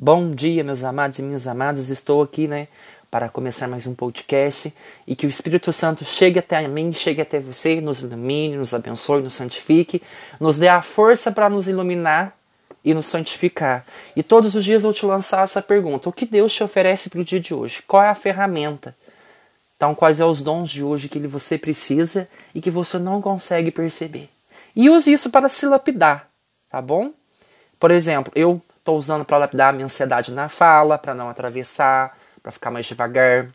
Bom dia, meus amados e minhas amadas. Estou aqui, né, para começar mais um podcast e que o Espírito Santo chegue até mim, chegue até você, nos ilumine, nos abençoe, nos santifique, nos dê a força para nos iluminar e nos santificar. E todos os dias eu te lançar essa pergunta: o que Deus te oferece para o dia de hoje? Qual é a ferramenta? Então, quais são os dons de hoje que você precisa e que você não consegue perceber? E use isso para se lapidar, tá bom? Por exemplo, eu estou usando para lapidar a minha ansiedade na fala, para não atravessar, para ficar mais devagar.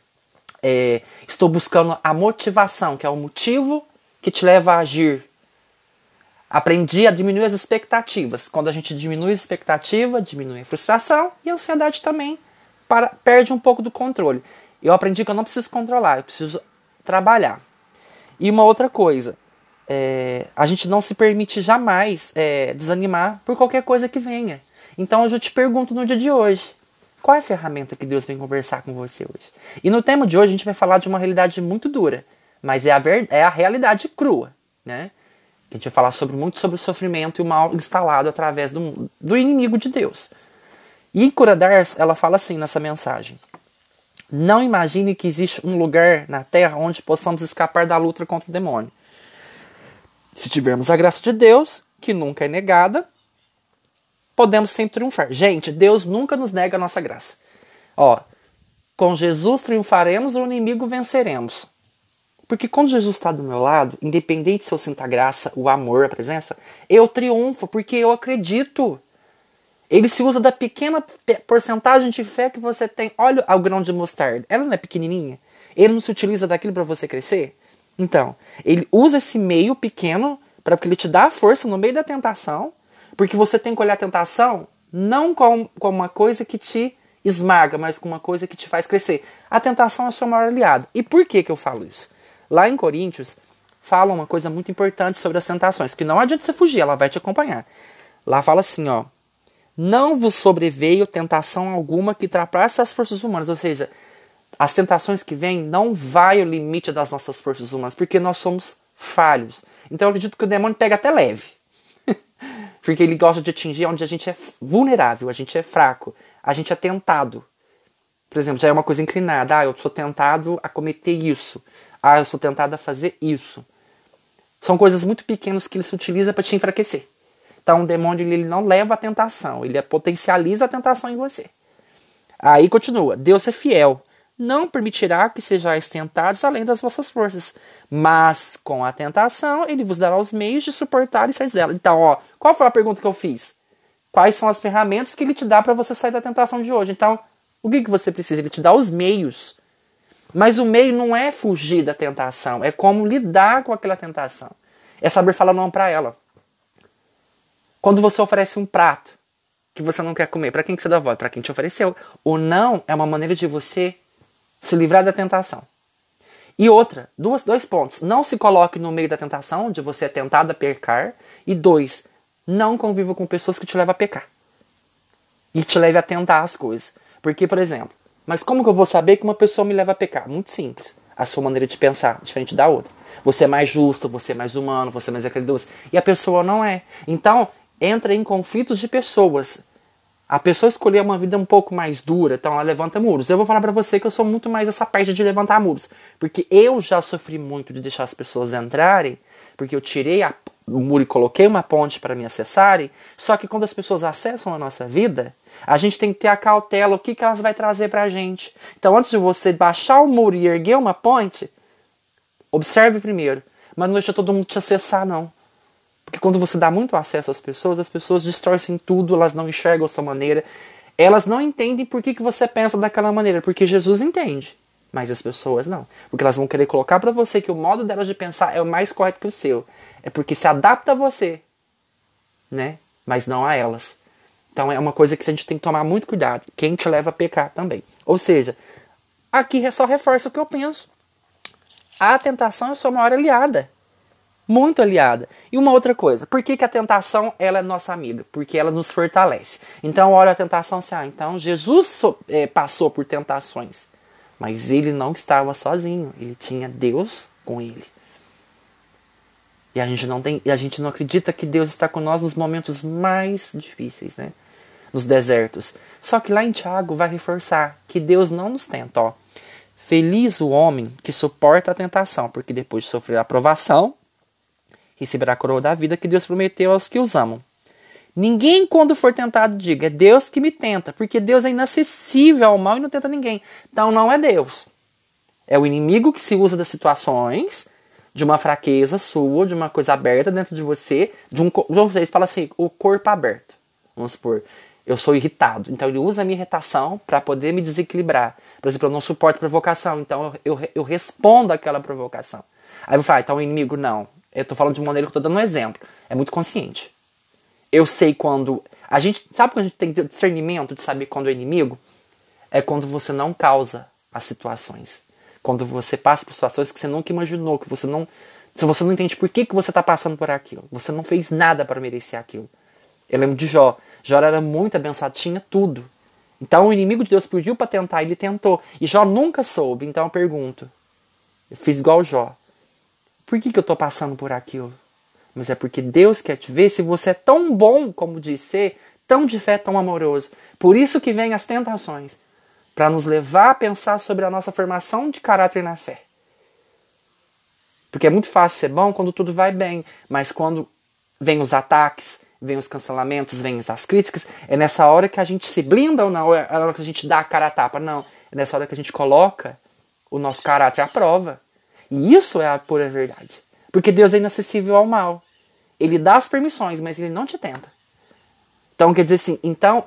É, estou buscando a motivação, que é o motivo que te leva a agir. Aprendi a diminuir as expectativas. Quando a gente diminui a expectativa, diminui a frustração e a ansiedade também para, perde um pouco do controle. Eu aprendi que eu não preciso controlar, eu preciso trabalhar. E uma outra coisa, é, a gente não se permite jamais é, desanimar por qualquer coisa que venha. Então eu te pergunto no dia de hoje, qual é a ferramenta que Deus vem conversar com você hoje? E no tema de hoje a gente vai falar de uma realidade muito dura, mas é a, ver, é a realidade crua, né? A gente vai falar sobre, muito sobre o sofrimento e o mal instalado através do, do inimigo de Deus. E em Cura Dars, ela fala assim nessa mensagem. Não imagine que existe um lugar na Terra onde possamos escapar da luta contra o demônio. Se tivermos a graça de Deus, que nunca é negada, podemos sempre triunfar. Gente, Deus nunca nos nega a nossa graça. Ó, com Jesus triunfaremos, o inimigo venceremos. Porque quando Jesus está do meu lado, independente se eu sinto a graça, o amor, a presença, eu triunfo porque eu acredito. Ele se usa da pequena porcentagem de fé que você tem. Olha o grão de mostarda. Ela não é pequenininha? Ele não se utiliza daquilo para você crescer? Então, ele usa esse meio pequeno para que ele te dá força no meio da tentação, porque você tem que olhar a tentação não como, como uma coisa que te esmaga, mas como uma coisa que te faz crescer. A tentação é a sua maior aliada. E por que, que eu falo isso? Lá em Coríntios, fala uma coisa muito importante sobre as tentações, que não adianta você fugir, ela vai te acompanhar. Lá fala assim, ó, não vos sobreveio tentação alguma que ultrapasse as forças humanas. Ou seja, as tentações que vêm não vai o limite das nossas forças humanas, porque nós somos falhos. Então eu acredito que o demônio pega até leve. Porque ele gosta de atingir onde a gente é vulnerável, a gente é fraco, a gente é tentado. Por exemplo, já é uma coisa inclinada. Ah, eu sou tentado a cometer isso. Ah, eu sou tentado a fazer isso. São coisas muito pequenas que ele se utiliza para te enfraquecer. Então o demônio ele não leva a tentação, ele potencializa a tentação em você. Aí continua: Deus é fiel, não permitirá que sejais tentados além das vossas forças, mas com a tentação ele vos dará os meios de suportar e sair dela. Então, ó, qual foi a pergunta que eu fiz? Quais são as ferramentas que ele te dá para você sair da tentação de hoje? Então, o que, que você precisa? Ele te dá os meios. Mas o meio não é fugir da tentação, é como lidar com aquela tentação. É saber falar não para ela. Quando você oferece um prato que você não quer comer, para quem que você dá voz? Para quem te ofereceu. O não é uma maneira de você se livrar da tentação. E outra, duas, dois pontos. Não se coloque no meio da tentação, onde você é tentado a pecar. E dois, não conviva com pessoas que te levam a pecar. E te leve a tentar as coisas. Porque, por exemplo, mas como que eu vou saber que uma pessoa me leva a pecar? Muito simples. A sua maneira de pensar, diferente da outra. Você é mais justo, você é mais humano, você é mais acreditoso. E a pessoa não é. Então, entra em conflitos de pessoas. A pessoa escolher uma vida um pouco mais dura, então ela levanta muros. Eu vou falar para você que eu sou muito mais essa parte de levantar muros, porque eu já sofri muito de deixar as pessoas entrarem, porque eu tirei a, o muro e coloquei uma ponte para me acessarem. Só que quando as pessoas acessam a nossa vida, a gente tem que ter a cautela, o que, que elas vai trazer para a gente. Então, antes de você baixar o muro e erguer uma ponte, observe primeiro, mas não deixa todo mundo te acessar não. Porque quando você dá muito acesso às pessoas, as pessoas distorcem tudo, elas não enxergam a sua maneira. Elas não entendem por que, que você pensa daquela maneira, porque Jesus entende. Mas as pessoas não. Porque elas vão querer colocar para você que o modo delas de pensar é o mais correto que o seu. É porque se adapta a você, né? Mas não a elas. Então é uma coisa que a gente tem que tomar muito cuidado. Quem te leva a pecar também. Ou seja, aqui só reforça o que eu penso. A tentação é sua maior aliada muito aliada. E uma outra coisa, por que, que a tentação ela é nossa amiga? Porque ela nos fortalece. Então, olha a tentação assim, ah, então Jesus so, é, passou por tentações, mas ele não estava sozinho, ele tinha Deus com ele. E a gente não tem, a gente não acredita que Deus está com nós nos momentos mais difíceis, né? Nos desertos. Só que lá em Tiago vai reforçar que Deus não nos tenta, ó. Feliz o homem que suporta a tentação, porque depois de sofrer a provação, receberá a coroa da vida que Deus prometeu aos que os amam. Ninguém, quando for tentado, diga, é Deus que me tenta, porque Deus é inacessível ao mal e não tenta ninguém. Então não é Deus. É o inimigo que se usa das situações, de uma fraqueza sua, de uma coisa aberta dentro de você, de um. Vocês fala assim, o corpo aberto. Vamos supor, eu sou irritado. Então ele usa a minha irritação para poder me desequilibrar. Por exemplo, eu não suporto provocação, então eu, eu, eu respondo àquela provocação. Aí eu falar, então o inimigo não. Eu tô falando de maneira que eu tô dando um exemplo. É muito consciente eu sei quando. A gente. Sabe quando a gente tem discernimento de saber quando é inimigo? É quando você não causa as situações. Quando você passa por situações que você nunca imaginou, que você não. Se você não entende por que, que você está passando por aquilo. Você não fez nada para merecer aquilo. Eu lembro de Jó. Jó era muito abençoado, tinha tudo. Então o inimigo de Deus pediu para tentar, ele tentou. E Jó nunca soube. Então eu pergunto. Eu fiz igual Jó. Por que, que eu estou passando por aquilo? mas é porque Deus quer te ver se você é tão bom como diz ser, tão de fé, tão amoroso. Por isso que vem as tentações, para nos levar a pensar sobre a nossa formação de caráter na fé. Porque é muito fácil ser bom quando tudo vai bem, mas quando vem os ataques, vem os cancelamentos, vem as críticas, é nessa hora que a gente se blinda ou não? É na hora que a gente dá a cara a tapa? Não. É nessa hora que a gente coloca o nosso caráter à prova. E isso é a pura verdade. Porque Deus é inacessível ao mal. Ele dá as permissões, mas ele não te tenta. Então quer dizer assim, então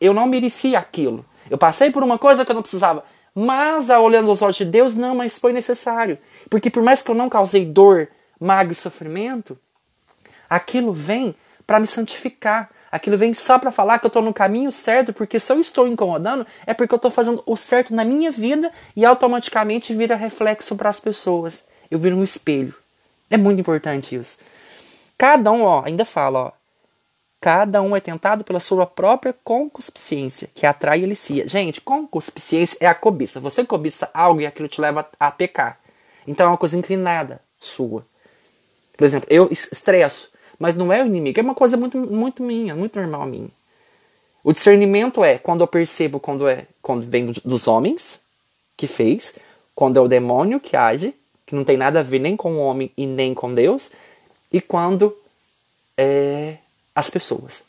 eu não merecia aquilo. Eu passei por uma coisa que eu não precisava. Mas, olhando os olhos de Deus, não, mas foi necessário. Porque por mais que eu não causei dor, mago e sofrimento, aquilo vem para me santificar. Aquilo vem só para falar que eu estou no caminho certo, porque se eu estou incomodando, é porque eu estou fazendo o certo na minha vida e automaticamente vira reflexo para as pessoas. Eu viro um espelho. É muito importante isso. Cada um, ó, ainda fala, ó. Cada um é tentado pela sua própria concupiscência, que atrai e alicia. Gente, concupiscência é a cobiça. Você cobiça algo e aquilo te leva a pecar. Então é uma coisa inclinada sua. Por exemplo, eu estresso, mas não é o inimigo, é uma coisa muito, muito minha, muito normal minha. O discernimento é quando eu percebo quando é quando vem dos homens que fez, quando é o demônio que age, que não tem nada a ver nem com o homem e nem com Deus, e quando é as pessoas.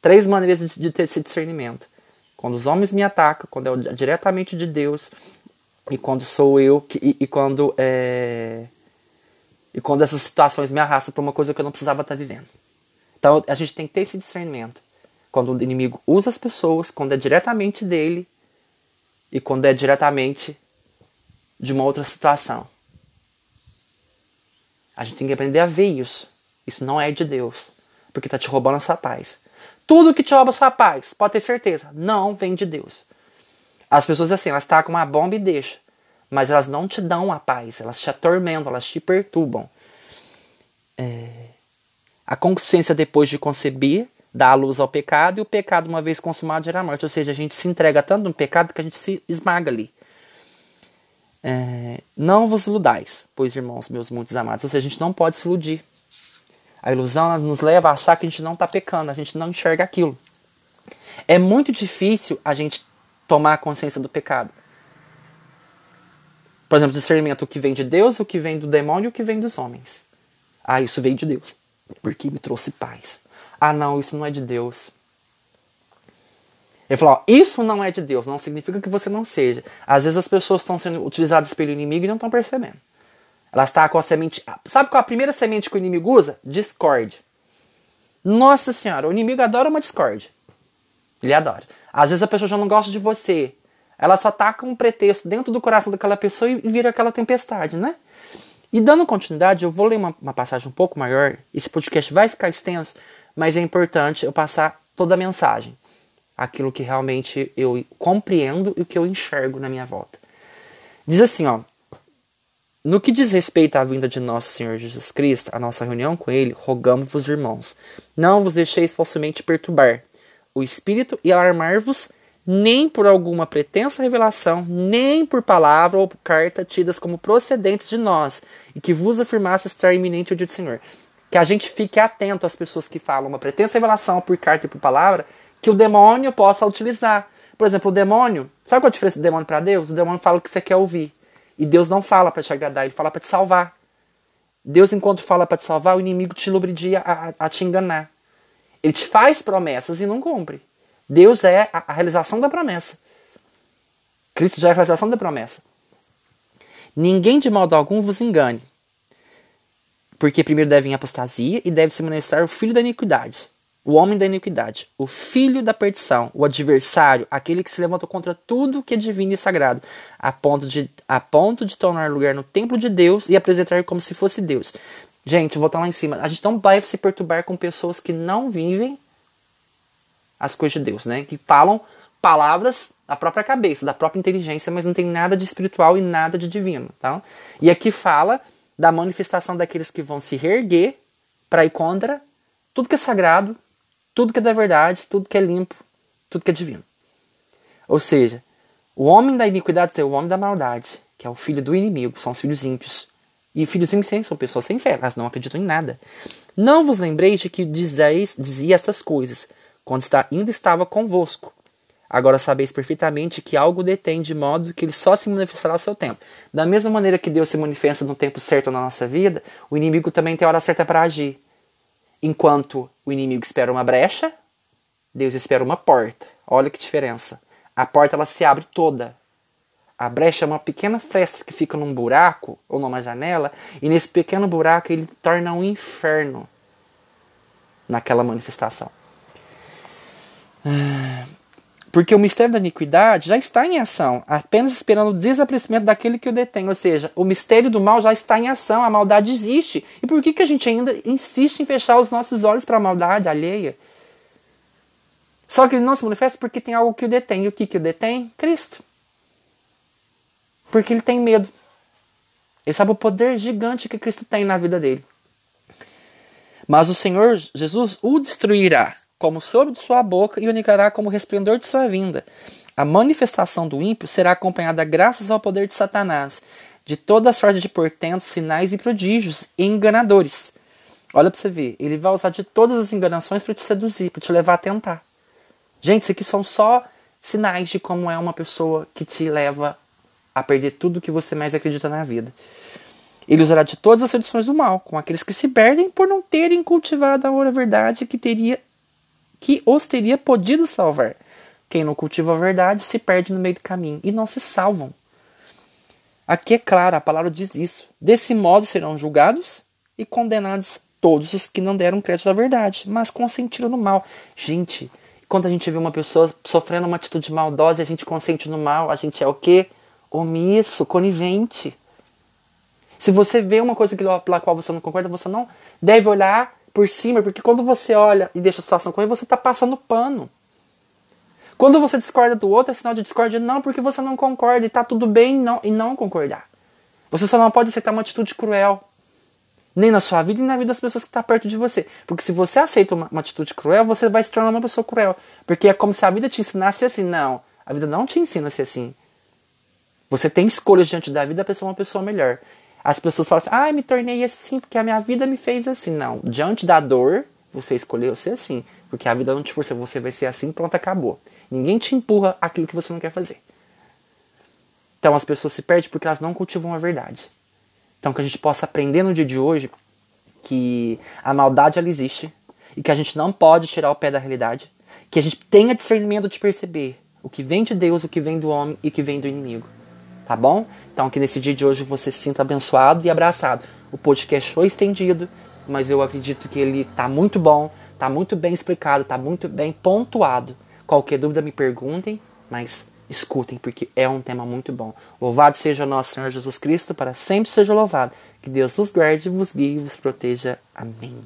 Três maneiras de ter esse discernimento. Quando os homens me atacam, quando é diretamente de Deus, e quando sou eu, que, e, e, quando é, e quando essas situações me arrastam para uma coisa que eu não precisava estar vivendo. Então a gente tem que ter esse discernimento. Quando o inimigo usa as pessoas, quando é diretamente dele e quando é diretamente de uma outra situação. A gente tem que aprender a ver isso. Isso não é de Deus, porque está te roubando a sua paz. Tudo que te rouba a sua paz, pode ter certeza, não vem de Deus. As pessoas assim, elas tacam uma bomba e deixam, mas elas não te dão a paz, elas te atormentam, elas te perturbam. É... A consciência depois de conceber dá a luz ao pecado e o pecado, uma vez consumado, gera morte. Ou seja, a gente se entrega tanto no pecado que a gente se esmaga ali. É, não vos iludais, pois irmãos meus muitos amados. Ou seja, a gente não pode se iludir. A ilusão nos leva a achar que a gente não está pecando, a gente não enxerga aquilo. É muito difícil a gente tomar a consciência do pecado. Por exemplo, discernimento o que vem de Deus, o que vem do demônio o que vem dos homens. Ah, isso veio de Deus, porque me trouxe paz. Ah, não, isso não é de Deus. Ele falou: ó, isso não é de Deus, não significa que você não seja. Às vezes as pessoas estão sendo utilizadas pelo inimigo e não estão percebendo. Elas estão com a semente. Sabe qual é a primeira semente que o inimigo usa? Discord. Nossa senhora, o inimigo adora uma discord. Ele adora. Às vezes a pessoa já não gosta de você. Ela só com um pretexto dentro do coração daquela pessoa e vira aquela tempestade, né? E dando continuidade, eu vou ler uma, uma passagem um pouco maior. Esse podcast vai ficar extenso, mas é importante eu passar toda a mensagem aquilo que realmente eu compreendo e o que eu enxergo na minha volta. Diz assim, ó: No que diz respeito à vinda de nosso Senhor Jesus Cristo, a nossa reunião com ele, rogamos-vos, irmãos, não vos deixeis falsamente perturbar o espírito e alarmar-vos nem por alguma pretensa revelação, nem por palavra ou por carta tidas como procedentes de nós, e que vos afirmasse estar iminente o dia do Senhor. Que a gente fique atento às pessoas que falam uma pretensa revelação por carta e por palavra, que o demônio possa utilizar. Por exemplo, o demônio, sabe qual a diferença do demônio para Deus? O demônio fala o que você quer ouvir. E Deus não fala para te agradar, ele fala para te salvar. Deus, enquanto fala para te salvar, o inimigo te lubridia a, a, te enganar. Ele te faz promessas e não cumpre. Deus é a, realização da promessa. Cristo já é a realização da promessa. Ninguém de modo algum vos engane. Porque primeiro deve vir apostasia e deve se manifestar o filho da iniquidade o homem da iniquidade, o filho da perdição, o adversário, aquele que se levantou contra tudo que é divino e sagrado, a ponto de, a ponto de tornar lugar no templo de Deus e apresentar como se fosse Deus. Gente, vou estar lá em cima. A gente não vai se perturbar com pessoas que não vivem as coisas de Deus, né? Que falam palavras da própria cabeça, da própria inteligência, mas não tem nada de espiritual e nada de divino, tá? E aqui fala da manifestação daqueles que vão se reerguer para ir contra tudo que é sagrado, tudo que é da verdade, tudo que é limpo, tudo que é divino. Ou seja, o homem da iniquidade é o homem da maldade, que é o filho do inimigo, são os filhos ímpios. E filhos ímpios são pessoas sem fé, elas não acreditam em nada. Não vos lembrei de que dizeis, dizia essas coisas, quando está, ainda estava convosco. Agora sabeis perfeitamente que algo detém de modo que ele só se manifestará ao seu tempo. Da mesma maneira que Deus se manifesta no tempo certo na nossa vida, o inimigo também tem hora certa para agir. Enquanto o inimigo espera uma brecha, Deus espera uma porta. Olha que diferença. A porta ela se abre toda. A brecha é uma pequena fresta que fica num buraco ou numa janela, e nesse pequeno buraco ele torna um inferno naquela manifestação. Ah, porque o mistério da iniquidade já está em ação, apenas esperando o desaparecimento daquele que o detém. Ou seja, o mistério do mal já está em ação, a maldade existe. E por que, que a gente ainda insiste em fechar os nossos olhos para a maldade alheia? Só que ele não se manifesta porque tem algo que o detém. E o que, que o detém? Cristo. Porque ele tem medo. Ele sabe o poder gigante que Cristo tem na vida dele. Mas o Senhor Jesus o destruirá como sopro de sua boca e o unicará como resplendor de sua vinda. A manifestação do ímpio será acompanhada graças ao poder de Satanás, de toda sorte de portentos, sinais e prodígios e enganadores. Olha para você ver, ele vai usar de todas as enganações para te seduzir, para te levar a tentar. Gente, isso aqui são só sinais de como é uma pessoa que te leva a perder tudo que você mais acredita na vida. Ele usará de todas as seduções do mal, com aqueles que se perdem por não terem cultivado a verdade que teria que os teria podido salvar. Quem não cultiva a verdade se perde no meio do caminho e não se salvam. Aqui é claro, a palavra diz isso. Desse modo serão julgados e condenados todos os que não deram crédito à verdade, mas consentiram no mal. Gente, quando a gente vê uma pessoa sofrendo uma atitude maldosa e a gente consente no mal, a gente é o quê? Omisso, conivente. Se você vê uma coisa pela qual você não concorda, você não deve olhar por cima, porque quando você olha e deixa a situação correr, você está passando pano. Quando você discorda do outro, é sinal de discórdia não, porque você não concorda e está tudo bem não, e não concordar. Você só não pode aceitar uma atitude cruel. Nem na sua vida, nem na vida das pessoas que estão tá perto de você. Porque se você aceita uma, uma, atitude cruel, você vai se tornar uma pessoa cruel. Porque é como se a vida te ensinasse assim. Não, a vida não te ensina a ser assim. Você tem escolhas diante da vida para ser uma pessoa melhor. As pessoas falam assim, ah, me tornei assim porque a minha vida me fez assim. Não, diante da dor, você escolheu ser assim. Porque a vida não te força, você vai ser assim, pronto, acabou. Ninguém te empurra aquilo que você não quer fazer. Então as pessoas se perdem porque elas não cultivam a verdade. Então que a gente possa aprender no dia de hoje que a maldade ela existe e que a gente não pode tirar o pé da realidade, que a gente tenha discernimento de perceber o que vem de Deus, o que vem do homem e o que vem do inimigo. Tá bom? Então, que nesse dia de hoje você se sinta abençoado e abraçado. O podcast foi estendido, mas eu acredito que ele tá muito bom, tá muito bem explicado, tá muito bem pontuado. Qualquer dúvida me perguntem, mas escutem, porque é um tema muito bom. Louvado seja nosso Senhor Jesus Cristo, para sempre seja louvado. Que Deus vos guarde, vos guie e vos proteja. Amém.